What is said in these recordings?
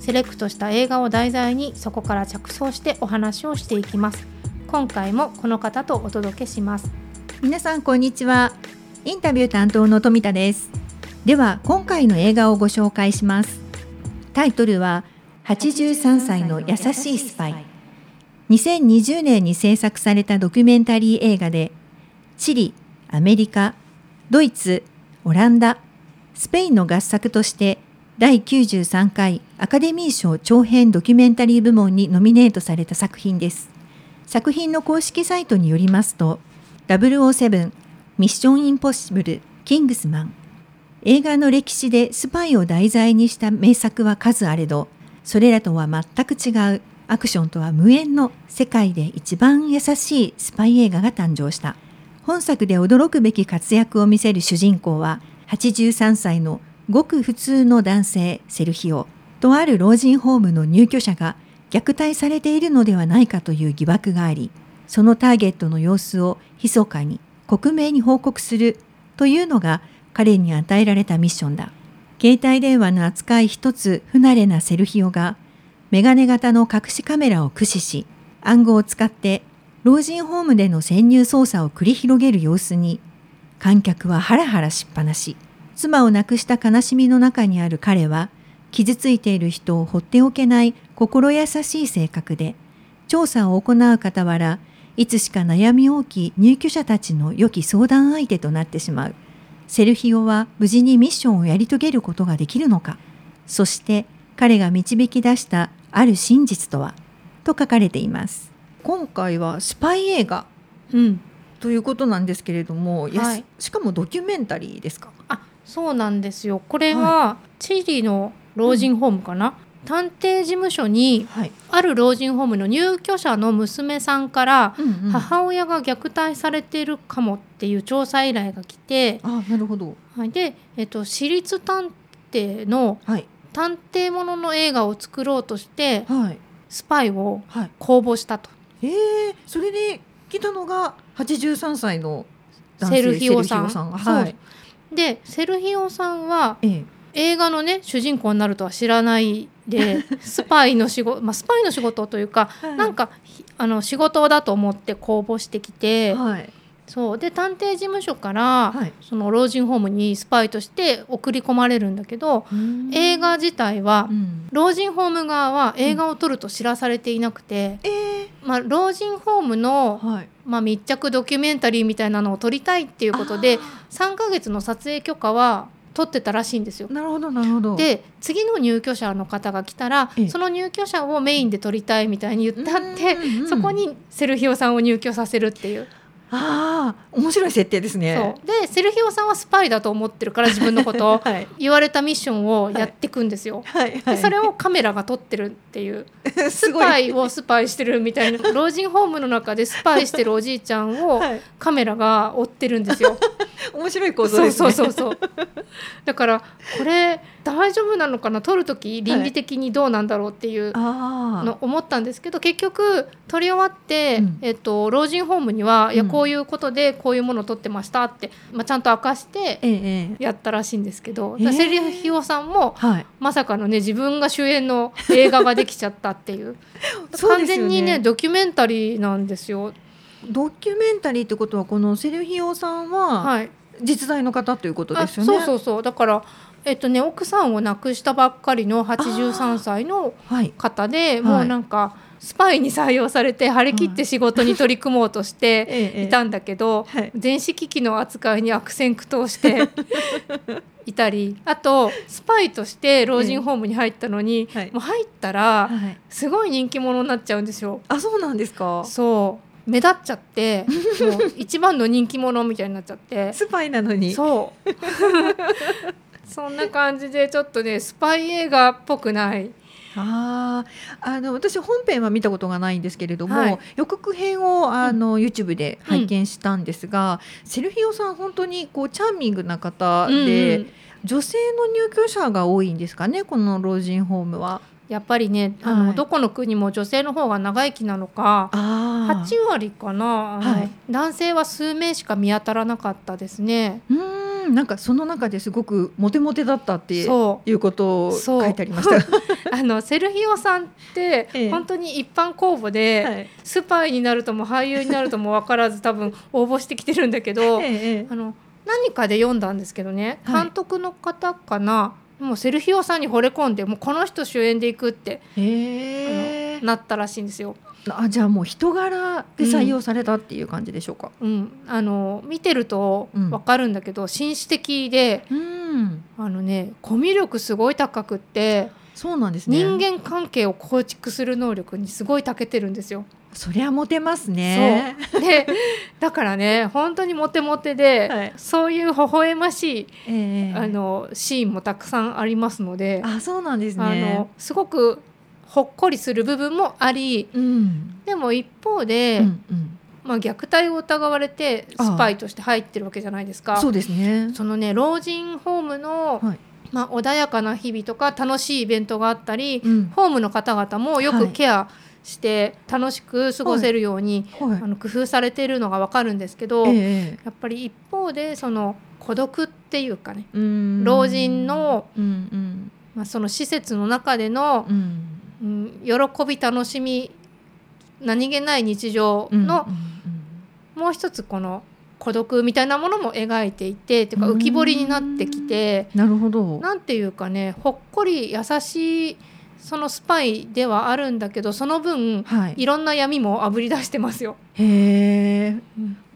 セレクトした映画を題材にそこから着想してお話をしていきます。今回もこの方とお届けします。皆さんこんにちは。インタビュー担当の富田です。では今回の映画をご紹介します。タイトルは83歳の優しいスパイ。2020年に制作されたドキュメンタリー映画でチリ、アメリカ、ドイツ、オランダ、スペインの合作として第93回アカデミー賞長編ドキュメンタリー部門にノミネートされた作品です。作品の公式サイトによりますと、007ミッションインポッシブルキングスマン映画の歴史でスパイを題材にした名作は数あれど、それらとは全く違うアクションとは無縁の世界で一番優しいスパイ映画が誕生した。本作で驚くべき活躍を見せる主人公は83歳のごく普通の男性セルヒオとある老人ホームの入居者が虐待されているのではないかという疑惑がありそのターゲットの様子を密かに克明に報告するというのが彼に与えられたミッションだ。携帯電話の扱い一つ不慣れなセルヒオがメガネ型の隠しカメラを駆使し暗号を使って老人ホームでの潜入捜査を繰り広げる様子に観客はハラハラしっぱなし。妻を亡くした悲しみの中にある彼は傷ついている人を放っておけない心優しい性格で調査を行う傍らいつしか悩み大きい入居者たちの良き相談相手となってしまう。セルヒオは無事にミッションをやり遂げることができるのか。そして彼が導き出したある真実とはと書かれています。今回はスパイ映画、うん、ということなんですけれども、はい、しかもドキュメンタリーですか？あそうなんですよ。これはチリの老人ホームかな、うん、探偵事務所にある老人ホームの入居者の娘さんから母親が虐待されてるかもっていう調査依頼が来て、あなるほど、はい、で、えっと、私立探偵の探偵ものの映画を作ろうとして、はい、スパイを公募したと。はい、えー、それで来たのが83歳のセルヒオさん。はい、でセルヒオさんは、ええ、映画のね主人公になるとは知らないで スパイの仕事、まあ、スパイの仕事というか、はい、なんかあの仕事だと思って公募してきて、はい、そう。で探偵事務所から、はい、その老人ホームにスパイとして送り込まれるんだけど映画自体は、うん、老人ホーム側は映画を撮ると知らされていなくて、うんえー、まあ、老人ホームの、はい、まあ、密着ドキュメンタリーみたいなのを撮りたいっていうことで3ヶ月の撮影許可は取ってたらしいんですよ。なるほどなるほど。で次の入居者の方が来たらその入居者をメインで撮りたいみたいに言ってあって、そこにセルヒオさんを入居させるっていう。ああ面白い設定ですね。でセルヒオさんはスパイだと思ってるから自分のことを、はい、言われたミッションをやっていくんですよ、はい。はいはい、でそれをカメラが撮ってるっていう。スパイをスパイしてるみたいな。老人ホームの中でスパイしてるおじいちゃんを カメラが追ってるんですよ。面白い構造ですね。そうそうそうだからこれ大丈夫なのかな？撮る時倫理的にどうなんだろうっていうの思ったんですけど、結局撮り終わって、うん、えっと、老人ホームには、いやこういうことでこういうものを撮ってましたって、まあ、ちゃんと明かしてやったらしいんですけど、ええ、セリヒオさんも、はい、まさかのね自分が主演の映画ができちゃったっていう。完全にねドキュメンタリーなんですよ。ドキュメンタリーってことはこのセルヒオさんは、はい、実在の方ということですよね。そうそうそう。だからえっとね、奥さんを亡くしたばっかりの83歳の方で、はい、もうなんかスパイに採用されて張り切って仕事に取り組もうとしていたんだけど、はい、電子機器の扱いに悪戦苦闘して いたりあとスパイとして老人ホームに入ったのに、はい、もう入ったらすごい人気者になっちゃうんですよ。あそうなんですか？そう目立っちゃってもう一番の人気者みたいになっちゃって。スパイなのに。そう。そんな感じでちょっとねスパイ映画っぽくない。あああの私本編は見たことがないんですけれども、はい。予告編をあの、YouTube で拝見したんですが、セルフィオさん本当にこうチャーミングな方で、うんうん。女性の入居者が多いんですかねこの老人ホームは。やっぱりねあの、はい。どこの国も女性の方が長生きなのかあ8割かな、はい。男性は数名しか見当たらなかったですね。うーんなんかその中ですごくモテモテだったっていうことを書いてありました。あのセルヒオさんってええ。本当に一般公募で、はい。スパイになるとも俳優になるとも分からず多分応募してきてるんだけど、ええ。あの何かで読んだんですけどねはい。監督の方かな、もうセルヒオさんに惚れ込んでもうこの人主演でいくって、なったらしいんですよ。あじゃあもう人柄で採用されたっていう感じでしょうか？うん、あの見てるとうん分かるんだけど、紳士的でうん、あのねコミュ力すごい高くって、そうなんですね。人間関係を構築する能力にすごい長けてるんですよ。そりゃモテますね。で だからね本当にモテモテで、はい。そういう微笑ましい、ええあのシーンもたくさんありますので、あそうなんですね。あのすごくほっこりする部分もありうん。でも一方で、うんうん、まあ、虐待を疑われてスパイとして入ってるわけじゃないですか。そうですね。そのね老人ホームの、はい。まあ、穏やかな日々とか楽しいイベントがあったり、うん。ホームの方々もよはい。くケアして楽しく過ごせるように、はい。あの工夫されているのがわかるんですけど、ええやっぱり一方でその孤独っていうかね、うん。老人のうんうん。まあ、その施設の中でのう、ん。うん、喜び楽しみ何気ない日常うんの、うん。もう一つこの孤独みたいなものも描いていていうかうん。浮き彫りになってきてなるほど。なんていうかねほっこり優しいそのスパイではあるんだけどその分はい。いろんな闇もあぶり出してますよ。へえ。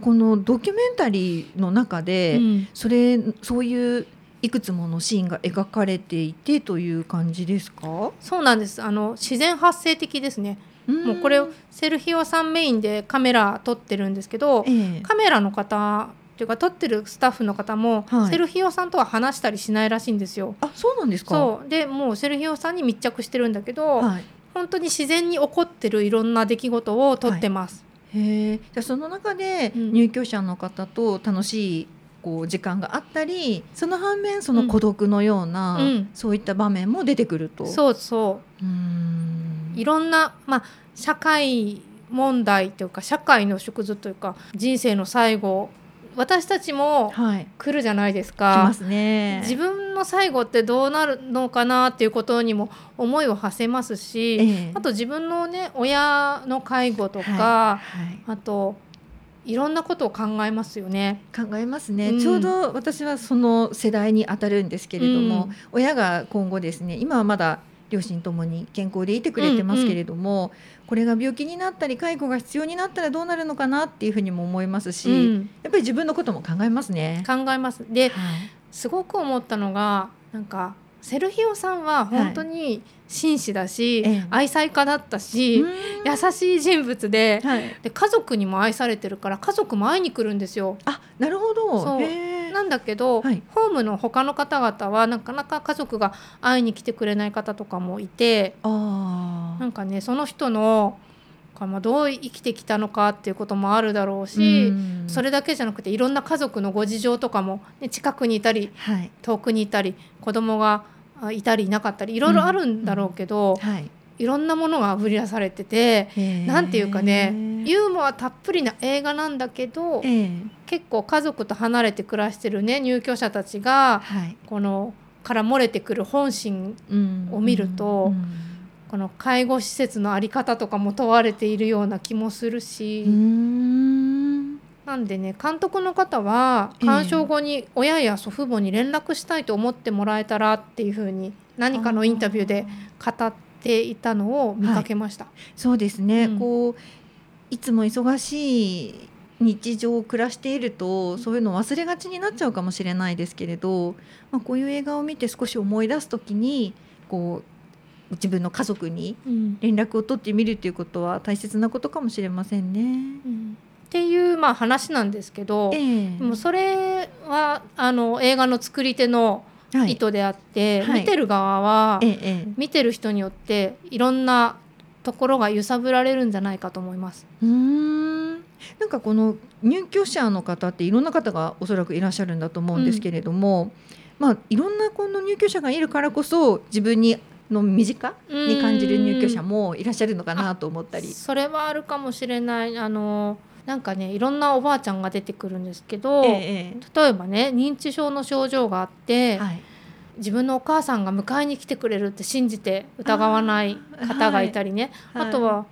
このドキュメンタリーの中で、うんそれそういういくつものシーンが描かれていてという感じですか？そうなんですあの自然発生的ですね。もうこれセルヒオさんメインでカメラ撮ってるんですけどええカメラの方っていうか撮ってるスタッフの方も、はいセルヒオさんとは話したりしないらしいんですよ。あそうなんですか？そうでもうセルヒオさんに密着してるんだけど、はい。本当に自然に起こってるいろんな出来事を撮ってます。へえ。じゃあその中でうん入居者の方と楽しいこう時間があったり、その反面その孤独のような、うんそういった場面も出てくると？う。そうそうーんいろんな、まあ、社会問題というか社会の縮図というか人生の最後私たちもはい。来るじゃないです来か。ますね。自分の最後ってどうなるのかなっていうことにも思いを馳せますし、ええあと自分のね親の介護とか、はい。あといろんなことを考えますよね。考えますね、うんちょうど私はその世代に当たるんですけれども、うん親が今後ですね今はまだ両親ともに健康でいてくれてますけれども、これが病気になったり介護が必要になったらどうなるのかなっていうふうにも思いますし、うん。やっぱり自分のことも考えますね。考えます。ではい。すごく思ったのがなんかセルヒオさんは本当に紳士だし、ええ。愛妻家だったし、うん。優しい人物ではい、で家族にも愛されてるから家族も会いに来るんですよ。あなるほど。そうなんだけど、はい。ホームの他の方々はなかなか家族が会いに来てくれない方とかもいてあなんかねその人のかまあどう生きてきたのかっていうこともあるだろうーし、うん。それだけじゃなくていろんな家族のご事情とかも、ね、近くにいたりはい。遠くにいたり子供があいたりいなかったりいろいろあるんだろうけど、はいいろんなものがあぶり出されててへー。なんていうかねユーモアたっぷりな映画なんだけどええ。結構家族と離れて暮らしてるね入居者たちがはい。このから漏れてくる本心うん。を見るとうん。この介護施設の在り方とかも問われているような気もするし、なんでね監督の方はええ。鑑賞後に親や祖父母に連絡したいと思ってもらえたらっていうふうに何かのインタビューで語っていたのを見かけました。そうですね、うん。こういつも忙しい日常を暮らしているとそういうのを忘れがちになっちゃうかもしれないですけれど、まあ、こういう映画を見て少し思い出す時にこう自分の家族にうん。連絡を取ってみるということは大切なことかもしれませんね。うん。っていうまあ話なんですけど、ええ。でもそれはあの映画の作り手のはい意図であって、はい。見てる側は、見てる人によっていろんなところが揺さぶられるんじゃないかと思います。えうーん。なんかこの入居者の方っていろんな方がおそらくいらっしゃるんだと思うんですけれども、まあいろんなこの入居者がいるからこそ自分にの身近に感じる入居者もいらっしゃるのかなと思ったり。それはあるかもしれない。あのなんかねいろんなおばあちゃんが出てくるんですけど、ええ例えばね認知症の症状があって、はい。自分のお母さんが迎えに来てくれるって信じて疑わない方がいたりね。あ,、とは、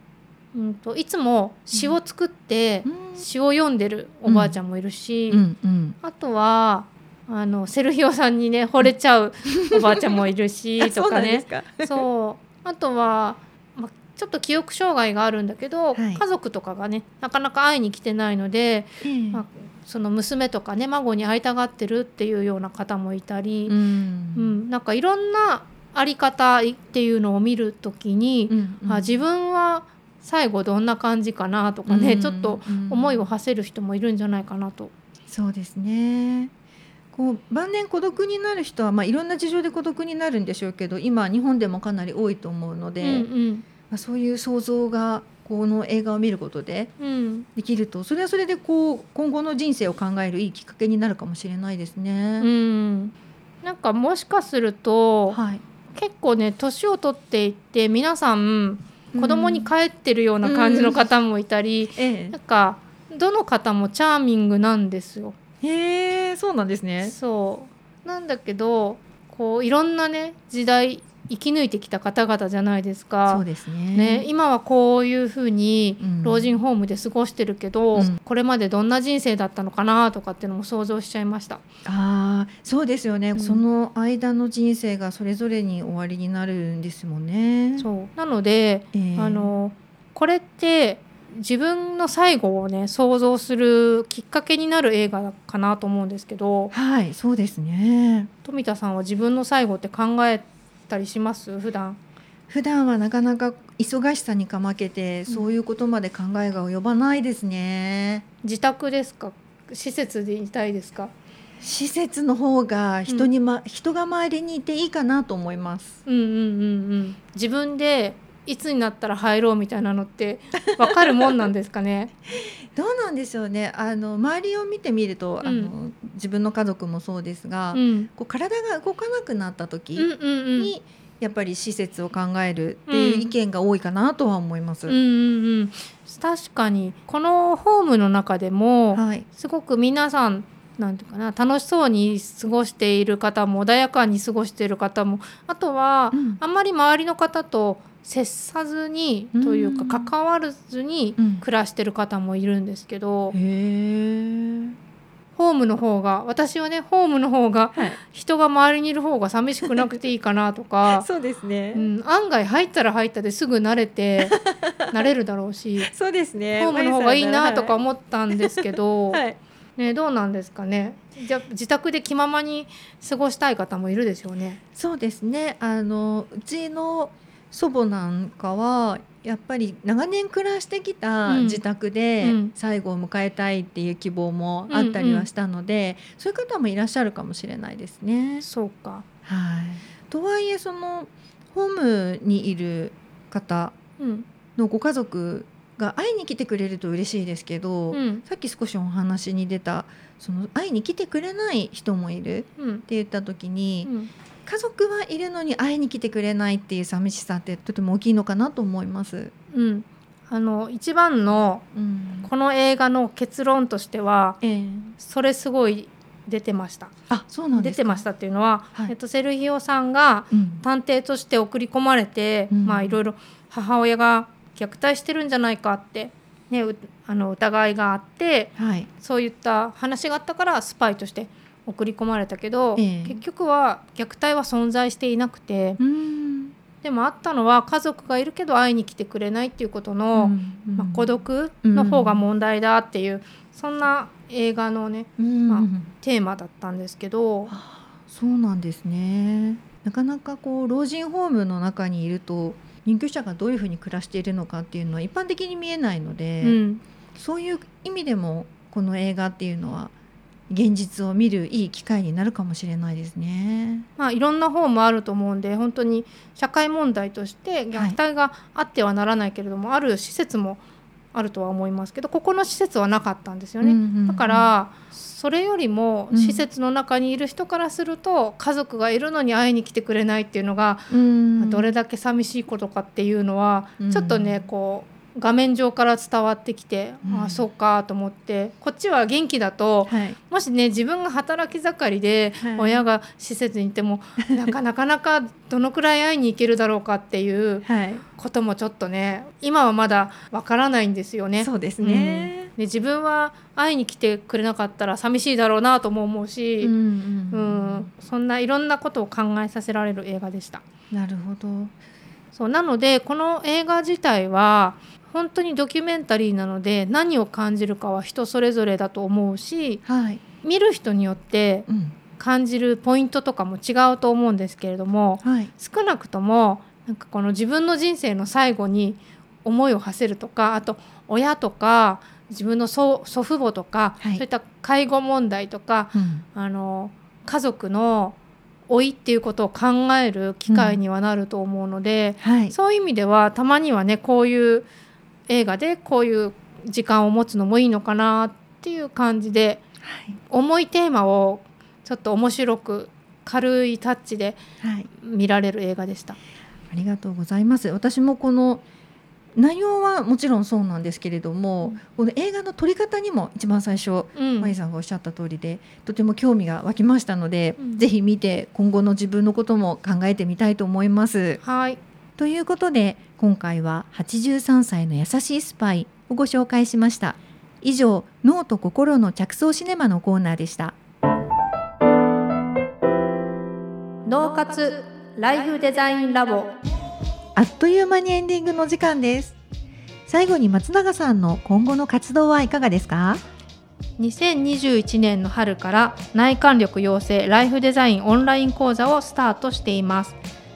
うん、といつも詩を作ってうん。詩を読んでるおばあちゃんもいるし、うん。うんあとはあのセルヒオさんにね惚れちゃうおばあちゃんもいるし とかね。か。そう。あとは、ま、ちょっと記憶障害があるんだけど、はい。家族とかがねなかなか会いに来てないので、ええ。まあその娘とかね孫に会いたがってるっていうような方もいたり、ううん。んなんかいろんなあり方っていうのを見るときに、うんあ自分は最後どんな感じかなとかね、うん。ちょっと思いを馳せる人もいるんじゃないかなと。そうですね。こう晩年孤独になる人は、まあ、いろんな事情で孤独になるんでしょうけど今日本でもかなり多いと思うので、うんうんまあ、そういう想像がこの映画を見ることでうん。できると。それはそれでこう今後の人生を考えるいいきっかけになるかもしれないですうね。ん、なんかもしかするとはい、結構ね年を取っていって皆さん子供に帰ってるような感じの方もいたり、えなんかどの方もチャーミングなんですよ。え、へえそうなんですね。そう。なんだけどこういろんなね時代生き抜いてきた方々じゃないですか。そうですね。ね、今はこういうふうにうん老人ホームで過ごしてるけど、うんこれまでどんな人生だったのかなとかっていうのも想像しちゃいました。ああそうですよね、うんその間の人生がそれぞれに終わりになるんですもんね。そうなので、ええあのこれって自分の最後をね想像するきっかけになる映画かなと思うんですけどはいそうですね。富田さんは自分の最後って考えたりします？普段。普段はなかなか忙しさにかまけてそういうことまで考えが及ばないですね。自宅ですか？施設でいたいですか？施設の方が人に、ま人が周りにいていいかなと思います。うんうんうんうん。自分でいつになったら入ろうみたいなのってわかるもんなんですかね？どうなんでしょうね。あの周りを見てみると、うん。あの自分の家族もそうですが、うん。こう体が動かなくなった時うんうんうん。に、やっぱり施設を考えるっていう意見が多いかなとは思います。うんうんうん。確かにこのホームの中でもはい。すごく皆さんなんていうかな楽しそうに過ごしている方も穏やかに過ごしている方もあとは、うん。あんまり周りの方と接さずにうんというか関わらずにうん暮らしてる方もいるんですけど、へえ。ホームの方が私はねホームの方がはい。人が周りにいる方が寂しくなくていいかなとか、そうですね。うん、案外入ったら入ったですぐ慣れて 慣れるだろうしそうですね。ホームの方がいいなとかは思ったんですけど、はい。ね、どうなんですかねじゃ自宅で気ままに過ごしたい方もいるでしょうね。そうですね。あのうちの祖母なんかはやっぱり長年暮らしてきたうん。自宅でうん。最後を迎えたいっていう希望もあったりはしたので、そういう方もいらっしゃるかもしれないですね。そうか、はい。とはいえそのホームにいる方うん。のご家族が会いに来てくれると嬉しいですけど、うん。さっき少しお話に出たその会いに来てくれない人もいるっうんて言った時に、うん家族はいるのに会いに来てくれないっていう寂しさってとても大きいのかなと思います。うん、あの一番のうん、この映画の結論としてはええ。それすごい出てました。あそうなんですか。出てましたっていうのは、はい。えっと、セルヒオさんがうん。探偵として送り込まれて、うん。まあいろいろ母親が虐待してるんじゃないかって、ね、うあの疑いがあってはい。そういった話があったからスパイとして送り込まれたけど、ええ。結局は虐待は存在していなくてうん。でもあったのは家族がいるけど会いに来てくれないっていうことの、うんまあ、孤独の方が問題だっていう、そんな映画のねうん。まあテーマだったんですけど、あそうなんですね。なかなかこう老人ホームの中にいると入居者がどういうふうに暮らしているのかっていうのは一般的に見えないので、うん。そういう意味でもこの映画っていうのは現実を見るいい機会になるかもしれないですね。まあいろんな方もあると思うんで本当に社会問題として虐待があってはならないけれども、はい、ある施設もあるとは思いますけどここの施設はなかったんですよね、うんうんうん、だからそれよりも施設の中にいる人からすると、うん、家族がいるのに会いに来てくれないっていうのが、うん、どれだけ寂しいことかっていうのは、うん、ちょっとねこう画面上から伝わってきて、うん、ああそうかと思ってこっちは元気だと、はい、もしね自分が働き盛りで、親が施設にいても、なかなかなかどのくらい会いに行けるだろうかっていうこともちょっとね今はまだわからないんですよね。そうですね、うん、で自分は会いに来てくれなかったら寂しいだろうなとも思うし、うん、うん、そんないろんなことを考えさせられる映画でした。なるほど。そうなのでこの映画自体は本当にドキュメンタリーなので何を感じるかは人それぞれだと思うし、はい、見る人によって感じるポイントとかも違うと思うんですけれども、はい、少なくともなんかこの自分の人生の最後に思いを馳せるとかあと親とか自分の祖父母とか、はい、そういった介護問題とか、うん、あの家族の老いっていうことを考える機会にはなると思うので、うんはい、そういう意味ではたまにはねこういう映画でこういう時間を持つのもいいのかなっていう感じで、はい、重いテーマをちょっと面白く軽いタッチで見られる映画でした。はい、ありがとうございます。私もこの内容はもちろんそうなんですけれども、うん、この映画の撮り方にも一番最初、うん、マイさんがおっしゃった通りでとても興味が湧きましたので、うん、ぜひ見て今後の自分のことも考えてみたいと思います。はいということで今回は83歳の優しいスパイをご紹介しました。以上脳と心の着想シネマのコーナーでした。脳活ライフデザインラボ。あっという間にエンディングの時間です。最後に松永さんの今後の活動はいかがですか？2021年の春から内観力養成ライフデザインオンライン講座をスタートしています